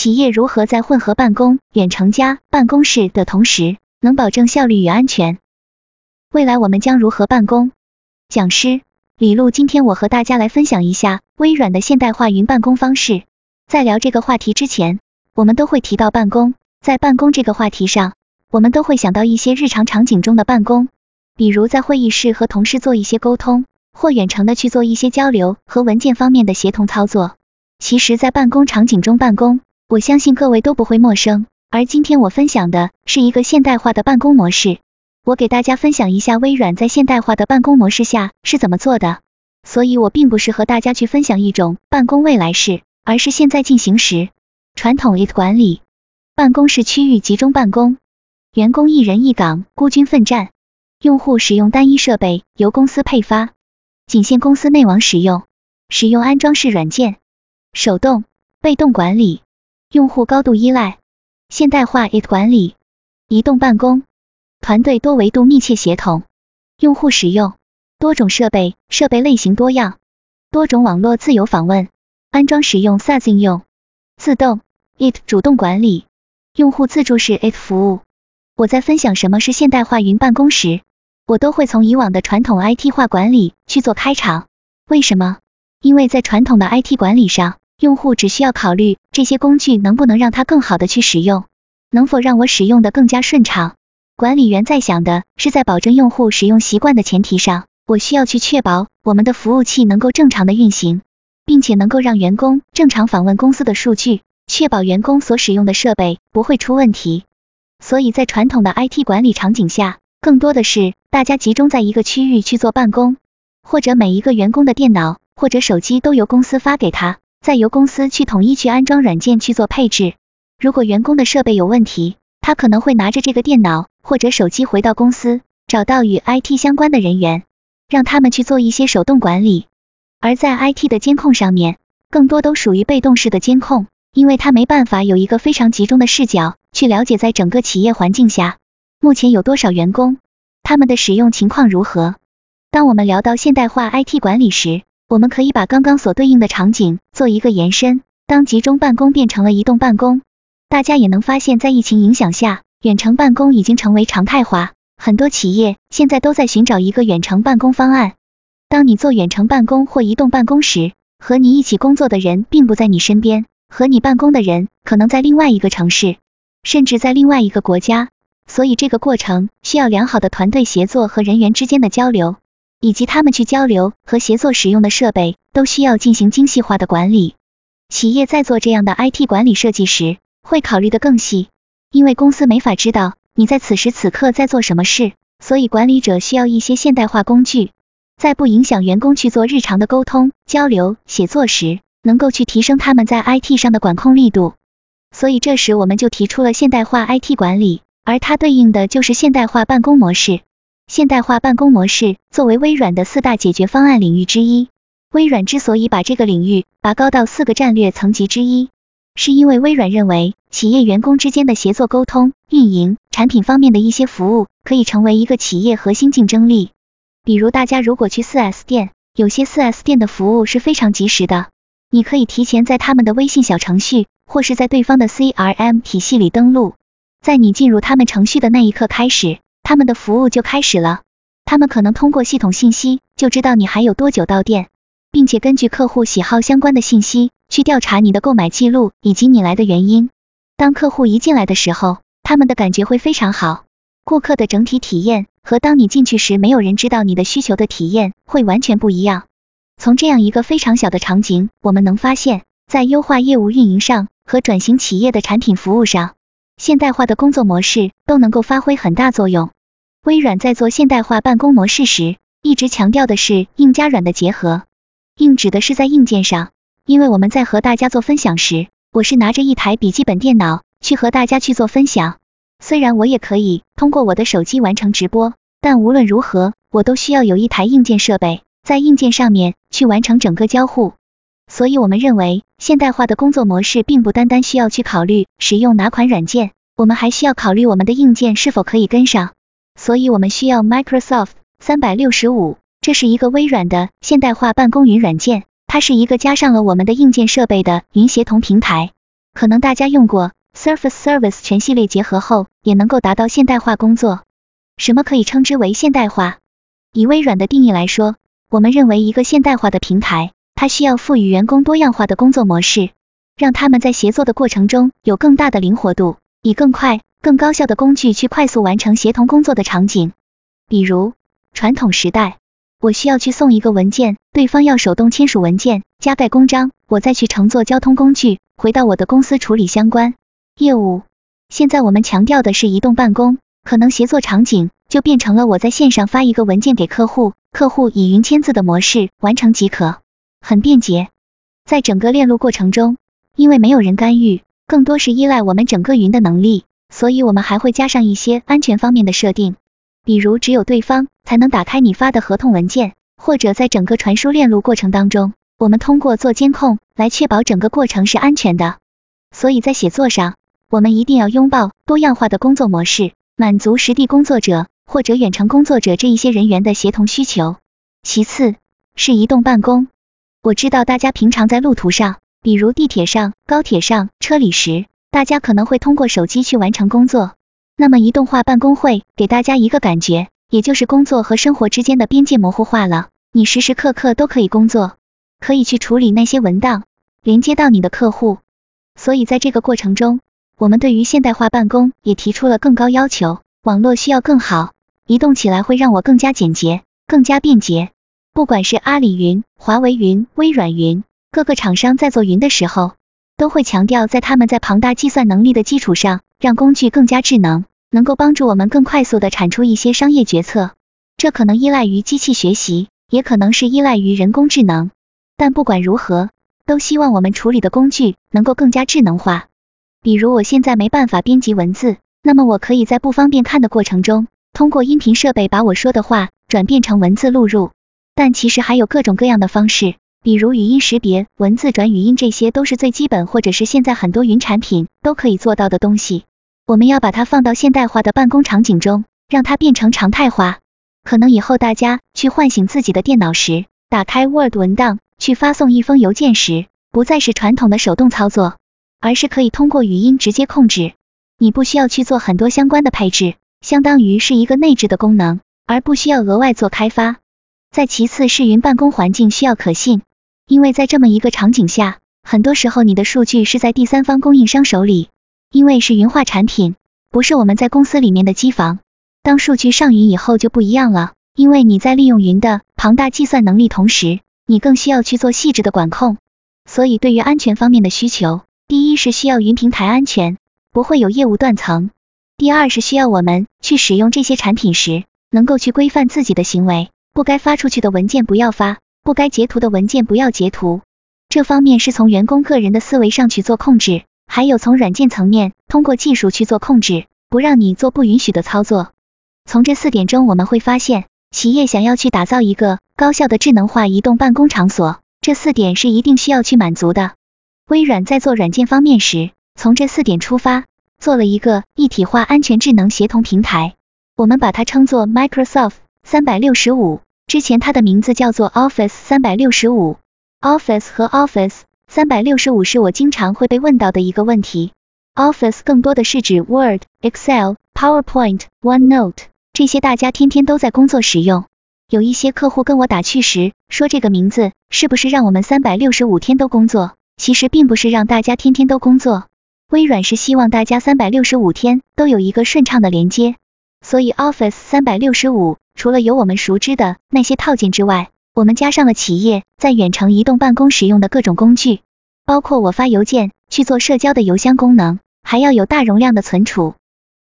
企业如何在混合办公、远程加办公室的同时，能保证效率与安全？未来我们将如何办公？讲师李璐，今天我和大家来分享一下微软的现代化云办公方式。在聊这个话题之前，我们都会提到办公，在办公这个话题上，我们都会想到一些日常场景中的办公，比如在会议室和同事做一些沟通。或远程的去做一些交流和文件方面的协同操作。其实，在办公场景中办公，我相信各位都不会陌生。而今天我分享的是一个现代化的办公模式，我给大家分享一下微软在现代化的办公模式下是怎么做的。所以我并不是和大家去分享一种办公未来式，而是现在进行时。传统 IT 管理，办公室区域集中办公，员工一人一岗，孤军奋战，用户使用单一设备，由公司配发。仅限公司内网使用，使用安装式软件，手动、被动管理，用户高度依赖，现代化 IT 管理，移动办公，团队多维度密切协同，用户使用多种设备，设备类型多样，多种网络自由访问，安装使用 SaaS 应用，自动 IT 主动管理，用户自助式 IT 服务。我在分享什么是现代化云办公时。我都会从以往的传统 IT 化管理去做开场，为什么？因为在传统的 IT 管理上，用户只需要考虑这些工具能不能让他更好的去使用，能否让我使用的更加顺畅。管理员在想的是在保证用户使用习惯的前提上，我需要去确保我们的服务器能够正常的运行，并且能够让员工正常访问公司的数据，确保员工所使用的设备不会出问题。所以在传统的 IT 管理场景下，更多的是大家集中在一个区域去做办公，或者每一个员工的电脑或者手机都由公司发给他，再由公司去统一去安装软件去做配置。如果员工的设备有问题，他可能会拿着这个电脑或者手机回到公司，找到与 IT 相关的人员，让他们去做一些手动管理。而在 IT 的监控上面，更多都属于被动式的监控，因为他没办法有一个非常集中的视角去了解在整个企业环境下。目前有多少员工？他们的使用情况如何？当我们聊到现代化 IT 管理时，我们可以把刚刚所对应的场景做一个延伸。当集中办公变成了移动办公，大家也能发现，在疫情影响下，远程办公已经成为常态化。很多企业现在都在寻找一个远程办公方案。当你做远程办公或移动办公时，和你一起工作的人并不在你身边，和你办公的人可能在另外一个城市，甚至在另外一个国家。所以这个过程需要良好的团队协作和人员之间的交流，以及他们去交流和协作使用的设备都需要进行精细化的管理。企业在做这样的 IT 管理设计时，会考虑的更细，因为公司没法知道你在此时此刻在做什么事，所以管理者需要一些现代化工具，在不影响员工去做日常的沟通、交流、写作时，能够去提升他们在 IT 上的管控力度。所以这时我们就提出了现代化 IT 管理。而它对应的就是现代化办公模式。现代化办公模式作为微软的四大解决方案领域之一，微软之所以把这个领域拔高到四个战略层级之一，是因为微软认为企业员工之间的协作、沟通、运营、产品方面的一些服务，可以成为一个企业核心竞争力。比如大家如果去 4S 店，有些 4S 店的服务是非常及时的，你可以提前在他们的微信小程序，或是在对方的 CRM 体系里登录。在你进入他们程序的那一刻开始，他们的服务就开始了。他们可能通过系统信息就知道你还有多久到店，并且根据客户喜好相关的信息去调查你的购买记录以及你来的原因。当客户一进来的时候，他们的感觉会非常好，顾客的整体体验和当你进去时没有人知道你的需求的体验会完全不一样。从这样一个非常小的场景，我们能发现，在优化业务运营上和转型企业的产品服务上。现代化的工作模式都能够发挥很大作用。微软在做现代化办公模式时，一直强调的是硬加软的结合。硬指的是在硬件上，因为我们在和大家做分享时，我是拿着一台笔记本电脑去和大家去做分享。虽然我也可以通过我的手机完成直播，但无论如何，我都需要有一台硬件设备，在硬件上面去完成整个交互。所以，我们认为现代化的工作模式并不单单需要去考虑使用哪款软件，我们还需要考虑我们的硬件是否可以跟上。所以，我们需要 Microsoft 三百六十五，这是一个微软的现代化办公云软件，它是一个加上了我们的硬件设备的云协同平台，可能大家用过 Surface Service 全系列结合后，也能够达到现代化工作。什么可以称之为现代化？以微软的定义来说，我们认为一个现代化的平台，它需要赋予员工多样化的工作模式，让他们在协作的过程中有更大的灵活度，以更快、更高效的工具去快速完成协同工作的场景。比如，传统时代，我需要去送一个文件，对方要手动签署文件，加盖公章，我再去乘坐交通工具回到我的公司处理相关业务。现在我们强调的是移动办公。可能协作场景就变成了我在线上发一个文件给客户，客户以云签字的模式完成即可，很便捷。在整个链路过程中，因为没有人干预，更多是依赖我们整个云的能力，所以我们还会加上一些安全方面的设定，比如只有对方才能打开你发的合同文件，或者在整个传输链路过程当中，我们通过做监控来确保整个过程是安全的。所以在写作上，我们一定要拥抱多样化的工作模式。满足实地工作者或者远程工作者这一些人员的协同需求。其次是移动办公。我知道大家平常在路途上，比如地铁上、高铁上、车里时，大家可能会通过手机去完成工作。那么移动化办公会给大家一个感觉，也就是工作和生活之间的边界模糊化了。你时时刻刻都可以工作，可以去处理那些文档，连接到你的客户。所以在这个过程中，我们对于现代化办公也提出了更高要求，网络需要更好，移动起来会让我更加简洁、更加便捷。不管是阿里云、华为云、微软云，各个厂商在做云的时候，都会强调在他们在庞大计算能力的基础上，让工具更加智能，能够帮助我们更快速的产出一些商业决策。这可能依赖于机器学习，也可能是依赖于人工智能。但不管如何，都希望我们处理的工具能够更加智能化。比如我现在没办法编辑文字，那么我可以在不方便看的过程中，通过音频设备把我说的话转变成文字录入。但其实还有各种各样的方式，比如语音识别、文字转语音，这些都是最基本，或者是现在很多云产品都可以做到的东西。我们要把它放到现代化的办公场景中，让它变成常态化。可能以后大家去唤醒自己的电脑时，打开 Word 文档去发送一封邮件时，不再是传统的手动操作。而是可以通过语音直接控制，你不需要去做很多相关的配置，相当于是一个内置的功能，而不需要额外做开发。再其次是云办公环境需要可信，因为在这么一个场景下，很多时候你的数据是在第三方供应商手里，因为是云化产品，不是我们在公司里面的机房。当数据上云以后就不一样了，因为你在利用云的庞大计算能力同时，你更需要去做细致的管控，所以对于安全方面的需求。第一是需要云平台安全，不会有业务断层；第二是需要我们去使用这些产品时，能够去规范自己的行为，不该发出去的文件不要发，不该截图的文件不要截图。这方面是从员工个人的思维上去做控制，还有从软件层面通过技术去做控制，不让你做不允许的操作。从这四点中我们会发现，企业想要去打造一个高效的智能化移动办公场所，这四点是一定需要去满足的。微软在做软件方面时，从这四点出发，做了一个一体化安全智能协同平台。我们把它称作 Microsoft 三百六十五，之前它的名字叫做 Office 三百六十五。Office 和 Office 三百六十五是我经常会被问到的一个问题。Office 更多的是指 Word、Excel、PowerPoint、OneNote 这些大家天天都在工作使用。有一些客户跟我打趣时说，这个名字是不是让我们三百六十五天都工作？其实并不是让大家天天都工作，微软是希望大家三百六十五天都有一个顺畅的连接。所以 Office 三百六十五除了有我们熟知的那些套件之外，我们加上了企业在远程移动办公使用的各种工具，包括我发邮件去做社交的邮箱功能，还要有大容量的存储。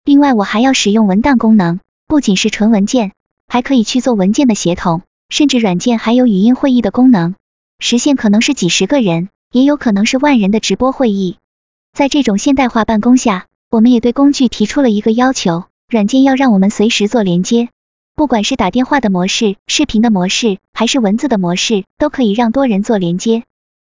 另外我还要使用文档功能，不仅是纯文件，还可以去做文件的协同，甚至软件还有语音会议的功能，实现可能是几十个人。也有可能是万人的直播会议。在这种现代化办公下，我们也对工具提出了一个要求：软件要让我们随时做连接，不管是打电话的模式、视频的模式，还是文字的模式，都可以让多人做连接。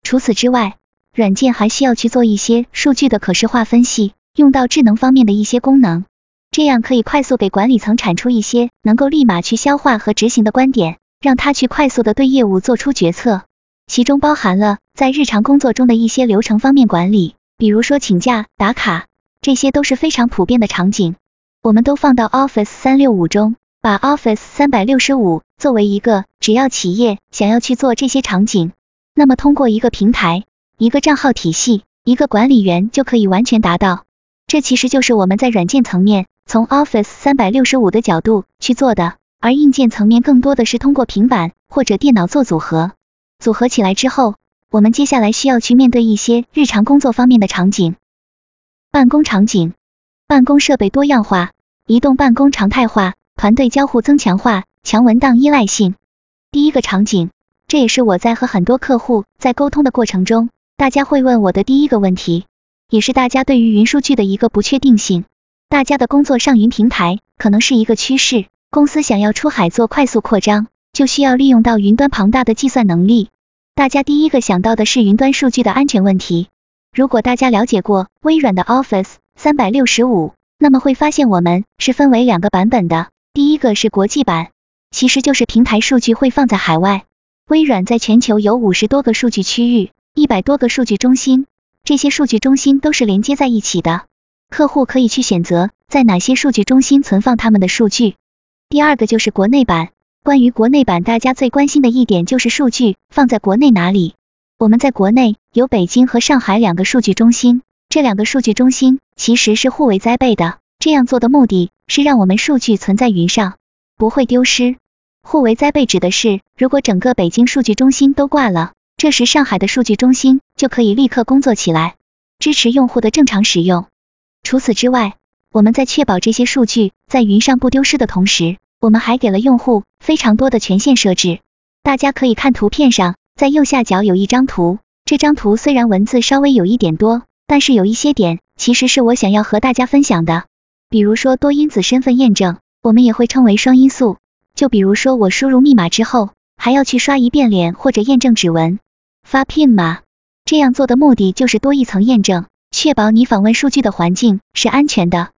除此之外，软件还需要去做一些数据的可视化分析，用到智能方面的一些功能，这样可以快速给管理层产出一些能够立马去消化和执行的观点，让他去快速的对业务做出决策。其中包含了在日常工作中的一些流程方面管理，比如说请假、打卡，这些都是非常普遍的场景。我们都放到 Office 三六五中，把 Office 三百六十五作为一个，只要企业想要去做这些场景，那么通过一个平台、一个账号体系、一个管理员就可以完全达到。这其实就是我们在软件层面从 Office 三百六十五的角度去做的，而硬件层面更多的是通过平板或者电脑做组合，组合起来之后，我们接下来需要去面对一些日常工作方面的场景。办公场景。办公设备多样化，移动办公常态化，团队交互增强化，强文档依赖性。第一个场景，这也是我在和很多客户在沟通的过程中，大家会问我的第一个问题，也是大家对于云数据的一个不确定性。大家的工作上云平台可能是一个趋势，公司想要出海做快速扩张，就需要利用到云端庞大的计算能力。大家第一个想到的是云端数据的安全问题。如果大家了解过微软的 Office。三百六十五，那么会发现我们是分为两个版本的，第一个是国际版，其实就是平台数据会放在海外。微软在全球有五十多个数据区域，一百多个数据中心，这些数据中心都是连接在一起的，客户可以去选择在哪些数据中心存放他们的数据。第二个就是国内版，关于国内版，大家最关心的一点就是数据放在国内哪里。我们在国内有北京和上海两个数据中心。这两个数据中心其实是互为栽备的，这样做的目的是让我们数据存在云上，不会丢失。互为栽备指的是，如果整个北京数据中心都挂了，这时上海的数据中心就可以立刻工作起来，支持用户的正常使用。除此之外，我们在确保这些数据在云上不丢失的同时，我们还给了用户非常多的权限设置。大家可以看图片上，在右下角有一张图，这张图虽然文字稍微有一点多。但是有一些点其实是我想要和大家分享的，比如说多因子身份验证，我们也会称为双因素。就比如说我输入密码之后，还要去刷一遍脸或者验证指纹，发 PIN 码，这样做的目的就是多一层验证，确保你访问数据的环境是安全的。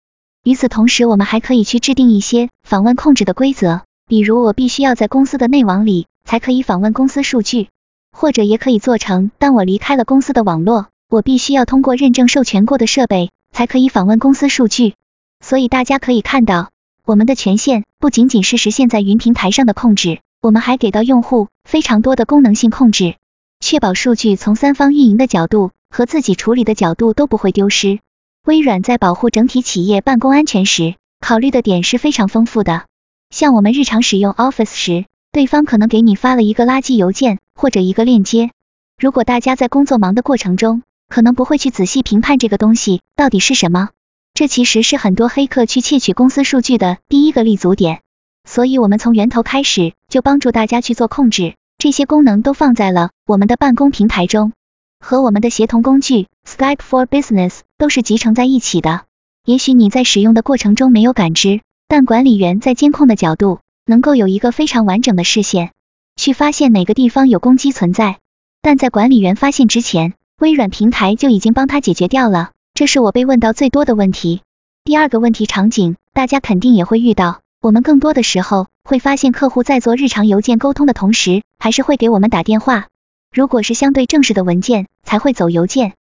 与此同时，我们还可以去制定一些访问控制的规则，比如我必须要在公司的内网里才可以访问公司数据，或者也可以做成当我离开了公司的网络。我必须要通过认证授权过的设备才可以访问公司数据，所以大家可以看到，我们的权限不仅仅是实现在云平台上的控制，我们还给到用户非常多的功能性控制，确保数据从三方运营的角度和自己处理的角度都不会丢失。微软在保护整体企业办公安全时，考虑的点是非常丰富的。像我们日常使用 Office 时，对方可能给你发了一个垃圾邮件或者一个链接，如果大家在工作忙的过程中，可能不会去仔细评判这个东西到底是什么，这其实是很多黑客去窃取公司数据的第一个立足点。所以，我们从源头开始就帮助大家去做控制，这些功能都放在了我们的办公平台中，和我们的协同工具 Skype for Business 都是集成在一起的。也许你在使用的过程中没有感知，但管理员在监控的角度能够有一个非常完整的视线，去发现哪个地方有攻击存在。但在管理员发现之前，微软平台就已经帮他解决掉了，这是我被问到最多的问题。第二个问题场景，大家肯定也会遇到，我们更多的时候会发现客户在做日常邮件沟通的同时，还是会给我们打电话。如果是相对正式的文件，才会走邮件。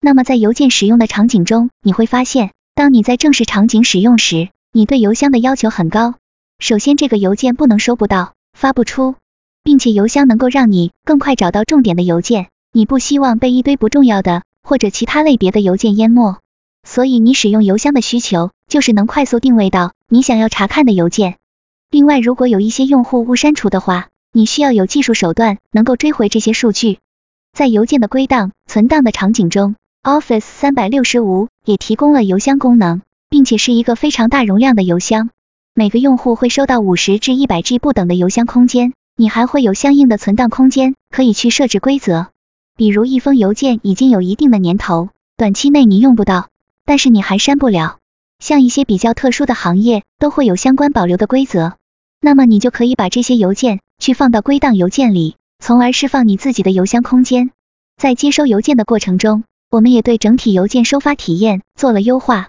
那么在邮件使用的场景中，你会发现，当你在正式场景使用时，你对邮箱的要求很高。首先，这个邮件不能收不到、发不出，并且邮箱能够让你更快找到重点的邮件。你不希望被一堆不重要的或者其他类别的邮件淹没，所以你使用邮箱的需求就是能快速定位到你想要查看的邮件。另外，如果有一些用户误删除的话，你需要有技术手段能够追回这些数据。在邮件的归档、存档的场景中，Office 三百六十五也提供了邮箱功能，并且是一个非常大容量的邮箱。每个用户会收到五十至一百 G 不等的邮箱空间，你还会有相应的存档空间，可以去设置规则。比如一封邮件已经有一定的年头，短期内你用不到，但是你还删不了。像一些比较特殊的行业都会有相关保留的规则，那么你就可以把这些邮件去放到归档邮件里，从而释放你自己的邮箱空间。在接收邮件的过程中，我们也对整体邮件收发体验做了优化。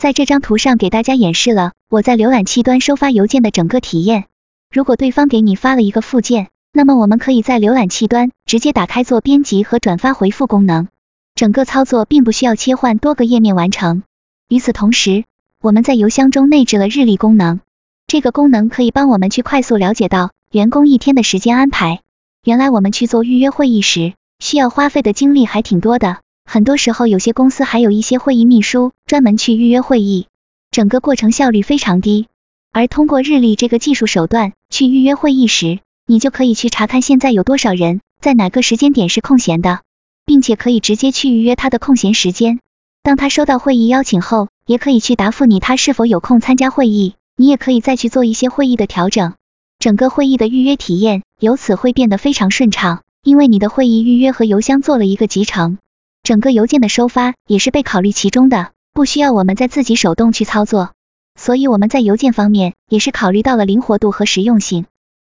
在这张图上给大家演示了我在浏览器端收发邮件的整个体验。如果对方给你发了一个附件，那么我们可以在浏览器端直接打开做编辑和转发回复功能，整个操作并不需要切换多个页面完成。与此同时，我们在邮箱中内置了日历功能，这个功能可以帮我们去快速了解到员工一天的时间安排。原来我们去做预约会议时，需要花费的精力还挺多的。很多时候，有些公司还有一些会议秘书专门去预约会议，整个过程效率非常低。而通过日历这个技术手段去预约会议时，你就可以去查看现在有多少人在哪个时间点是空闲的，并且可以直接去预约他的空闲时间。当他收到会议邀请后，也可以去答复你他是否有空参加会议，你也可以再去做一些会议的调整。整个会议的预约体验由此会变得非常顺畅，因为你的会议预约和邮箱做了一个集成。整个邮件的收发也是被考虑其中的，不需要我们再自己手动去操作，所以我们在邮件方面也是考虑到了灵活度和实用性。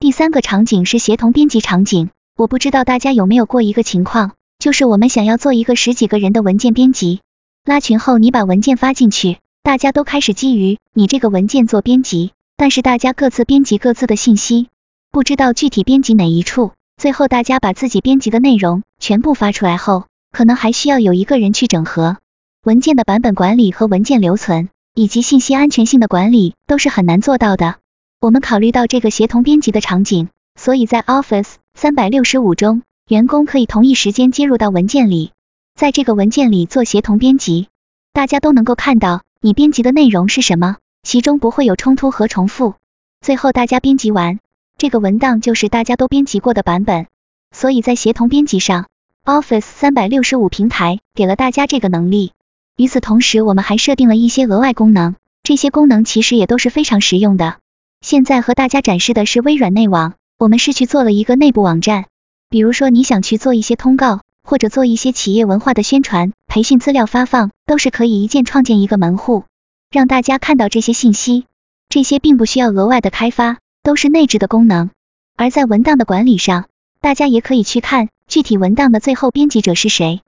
第三个场景是协同编辑场景，我不知道大家有没有过一个情况，就是我们想要做一个十几个人的文件编辑，拉群后你把文件发进去，大家都开始基于你这个文件做编辑，但是大家各自编辑各自的信息，不知道具体编辑哪一处，最后大家把自己编辑的内容全部发出来后。可能还需要有一个人去整合文件的版本管理和文件留存，以及信息安全性的管理，都是很难做到的。我们考虑到这个协同编辑的场景，所以在 Office 三百六十五中，员工可以同一时间接入到文件里，在这个文件里做协同编辑，大家都能够看到你编辑的内容是什么，其中不会有冲突和重复。最后大家编辑完，这个文档就是大家都编辑过的版本，所以在协同编辑上。Office 三百六十五平台给了大家这个能力。与此同时，我们还设定了一些额外功能，这些功能其实也都是非常实用的。现在和大家展示的是微软内网，我们是去做了一个内部网站。比如说你想去做一些通告，或者做一些企业文化的宣传、培训资料发放，都是可以一键创建一个门户，让大家看到这些信息。这些并不需要额外的开发，都是内置的功能。而在文档的管理上，大家也可以去看。具体文档的最后编辑者是谁？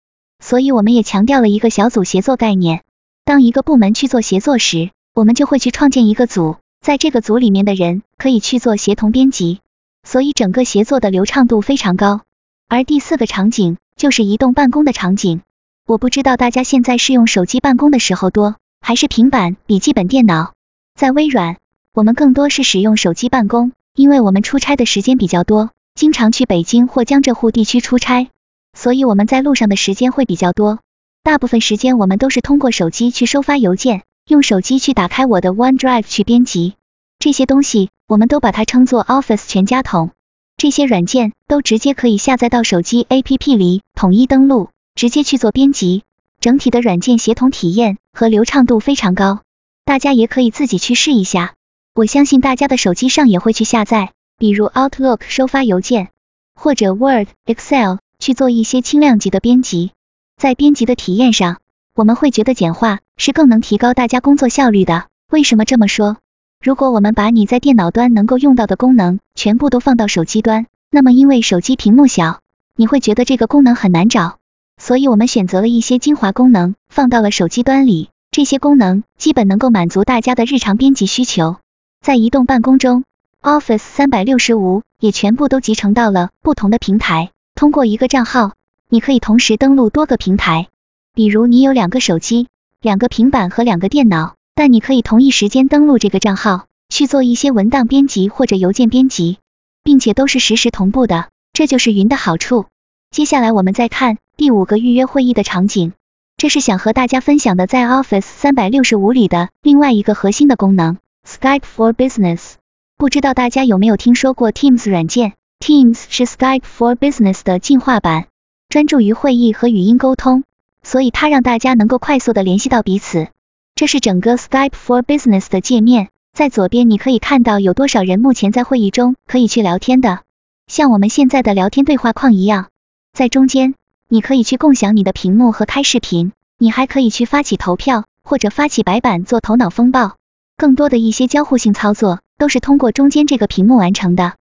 所以我们也强调了一个小组协作概念。当一个部门去做协作时，我们就会去创建一个组，在这个组里面的人可以去做协同编辑，所以整个协作的流畅度非常高。而第四个场景就是移动办公的场景。我不知道大家现在是用手机办公的时候多，还是平板、笔记本电脑。在微软，我们更多是使用手机办公，因为我们出差的时间比较多。经常去北京或江浙沪地区出差，所以我们在路上的时间会比较多。大部分时间我们都是通过手机去收发邮件，用手机去打开我的 OneDrive 去编辑这些东西，我们都把它称作 Office 全家桶。这些软件都直接可以下载到手机 APP 里，统一登录，直接去做编辑。整体的软件协同体验和流畅度非常高，大家也可以自己去试一下。我相信大家的手机上也会去下载。比如 Outlook 收发邮件，或者 Word、Excel 去做一些轻量级的编辑，在编辑的体验上，我们会觉得简化是更能提高大家工作效率的。为什么这么说？如果我们把你在电脑端能够用到的功能全部都放到手机端，那么因为手机屏幕小，你会觉得这个功能很难找，所以我们选择了一些精华功能放到了手机端里，这些功能基本能够满足大家的日常编辑需求。在移动办公中。Office 三百六十五也全部都集成到了不同的平台。通过一个账号，你可以同时登录多个平台。比如你有两个手机、两个平板和两个电脑，但你可以同一时间登录这个账号去做一些文档编辑或者邮件编辑，并且都是实时同步的。这就是云的好处。接下来我们再看第五个预约会议的场景，这是想和大家分享的在 Office 三百六十五里的另外一个核心的功能 ——Skype for Business。不知道大家有没有听说过 Teams 软件？Teams 是 Skype for Business 的进化版，专注于会议和语音沟通，所以它让大家能够快速的联系到彼此。这是整个 Skype for Business 的界面，在左边你可以看到有多少人目前在会议中可以去聊天的，像我们现在的聊天对话框一样。在中间，你可以去共享你的屏幕和开视频，你还可以去发起投票或者发起白板做头脑风暴，更多的一些交互性操作。都是通过中间这个屏幕完成的。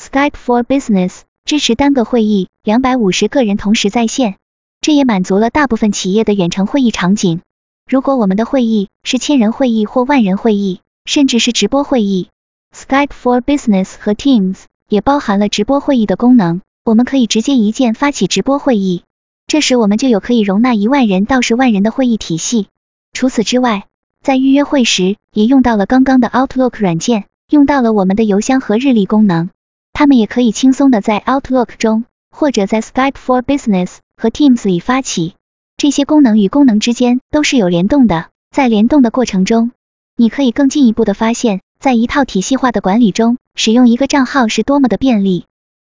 Skype for Business 支持单个会议两百五十个人同时在线，这也满足了大部分企业的远程会议场景。如果我们的会议是千人会议或万人会议，甚至是直播会议，Skype for Business 和 Teams 也包含了直播会议的功能，我们可以直接一键发起直播会议。这时我们就有可以容纳一万人到十万人的会议体系。除此之外，在预约会时也用到了刚刚的 Outlook 软件，用到了我们的邮箱和日历功能。他们也可以轻松的在 Outlook 中或者在 Skype for Business 和 Teams 里发起。这些功能与功能之间都是有联动的，在联动的过程中，你可以更进一步的发现，在一套体系化的管理中，使用一个账号是多么的便利。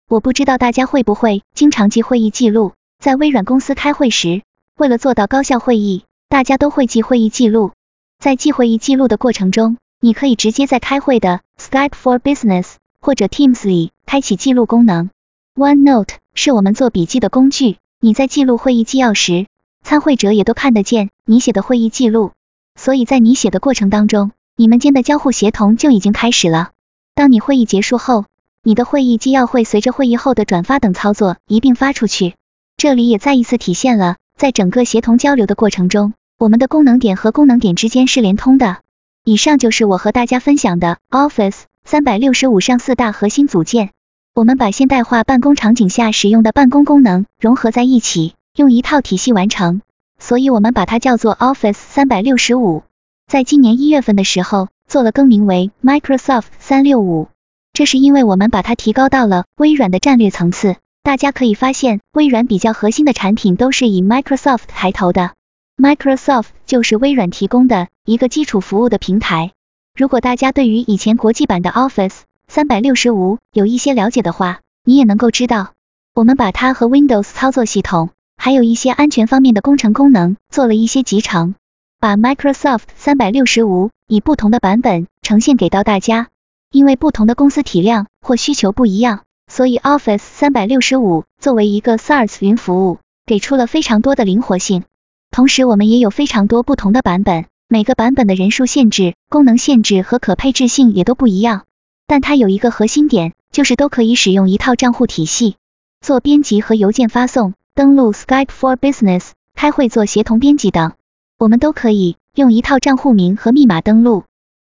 我不知道大家会不会经常记会议记录。在微软公司开会时，为了做到高效会议，大家都会记会议记录。在记会议记录的过程中，你可以直接在开会的 Skype for Business 或者 Teams 里开启记录功能。OneNote 是我们做笔记的工具，你在记录会议纪要时，参会者也都看得见你写的会议记录。所以在你写的过程当中，你们间的交互协同就已经开始了。当你会议结束后，你的会议纪要会随着会议后的转发等操作一并发出去。这里也再一次体现了，在整个协同交流的过程中，我们的功能点和功能点之间是连通的。以上就是我和大家分享的 Office 三百六十五上四大核心组件。我们把现代化办公场景下使用的办公功能融合在一起，用一套体系完成，所以我们把它叫做 Office 三百六十五。在今年一月份的时候，做了更名为 Microsoft 三六五，这是因为我们把它提高到了微软的战略层次。大家可以发现，微软比较核心的产品都是以 Microsoft 抬头的。Microsoft 就是微软提供的一个基础服务的平台。如果大家对于以前国际版的 Office 三百六十五有一些了解的话，你也能够知道，我们把它和 Windows 操作系统，还有一些安全方面的工程功能做了一些集成，把 Microsoft 三百六十五以不同的版本呈现给到大家，因为不同的公司体量或需求不一样。所以 Office 三百六十五作为一个 SaaS 云服务，给出了非常多的灵活性。同时，我们也有非常多不同的版本，每个版本的人数限制、功能限制和可配置性也都不一样。但它有一个核心点，就是都可以使用一套账户体系，做编辑和邮件发送、登录 Skype for Business、开会做协同编辑等，我们都可以用一套账户名和密码登录。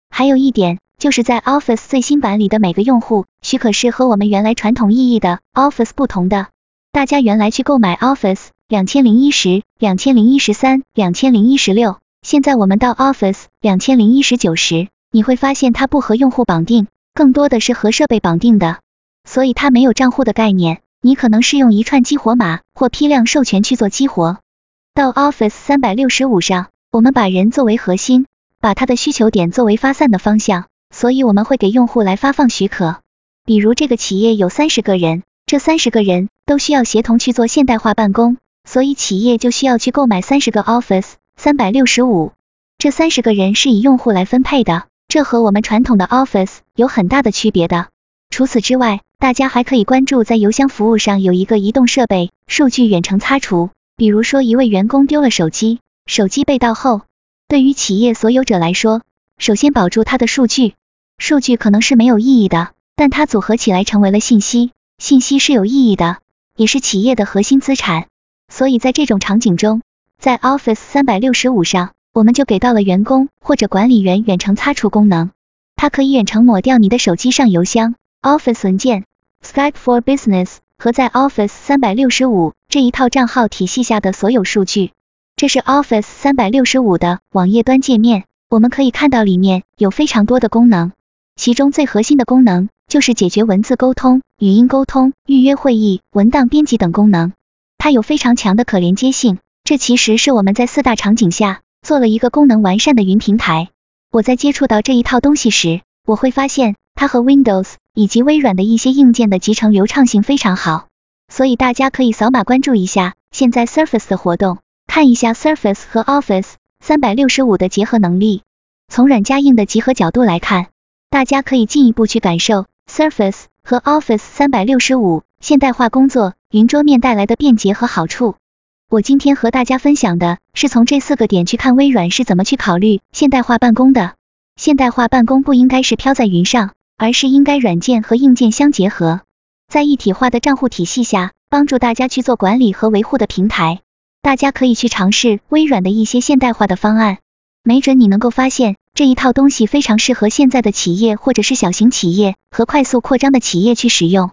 还有一点。就是在 Office 最新版里的每个用户许可是和我们原来传统意义的 Office 不同的。大家原来去购买 Office 两千零一十、两千零一十三、两千零一十六，现在我们到 Office 两千零一十九时，你会发现它不和用户绑定，更多的是和设备绑定的，所以它没有账户的概念，你可能是用一串激活码或批量授权去做激活。到 Office 三百六十五上，我们把人作为核心，把它的需求点作为发散的方向。所以我们会给用户来发放许可，比如这个企业有三十个人，这三十个人都需要协同去做现代化办公，所以企业就需要去购买三十个 Office 三百六十五，这三十个人是以用户来分配的，这和我们传统的 Office 有很大的区别的。除此之外，大家还可以关注在邮箱服务上有一个移动设备数据远程擦除，比如说一位员工丢了手机，手机被盗后，对于企业所有者来说，首先保住他的数据。数据可能是没有意义的，但它组合起来成为了信息，信息是有意义的，也是企业的核心资产。所以在这种场景中，在 Office 三百六十五上，我们就给到了员工或者管理员远程擦除功能，它可以远程抹掉你的手机上邮箱、Office 文件、Skype for Business 和在 Office 三百六十五这一套账号体系下的所有数据。这是 Office 三百六十五的网页端界面，我们可以看到里面有非常多的功能。其中最核心的功能就是解决文字沟通、语音沟通、预约会议、文档编辑等功能。它有非常强的可连接性，这其实是我们在四大场景下做了一个功能完善的云平台。我在接触到这一套东西时，我会发现它和 Windows 以及微软的一些硬件的集成流畅性非常好。所以大家可以扫码关注一下现在 Surface 的活动，看一下 Surface 和 Office 三百六十五的结合能力。从软加硬的集合角度来看。大家可以进一步去感受 Surface 和 Office 三百六十五现代化工作云桌面带来的便捷和好处。我今天和大家分享的是从这四个点去看微软是怎么去考虑现代化办公的。现代化办公不应该是飘在云上，而是应该软件和硬件相结合，在一体化的账户体系下，帮助大家去做管理和维护的平台。大家可以去尝试微软的一些现代化的方案，没准你能够发现。这一套东西非常适合现在的企业或者是小型企业和快速扩张的企业去使用。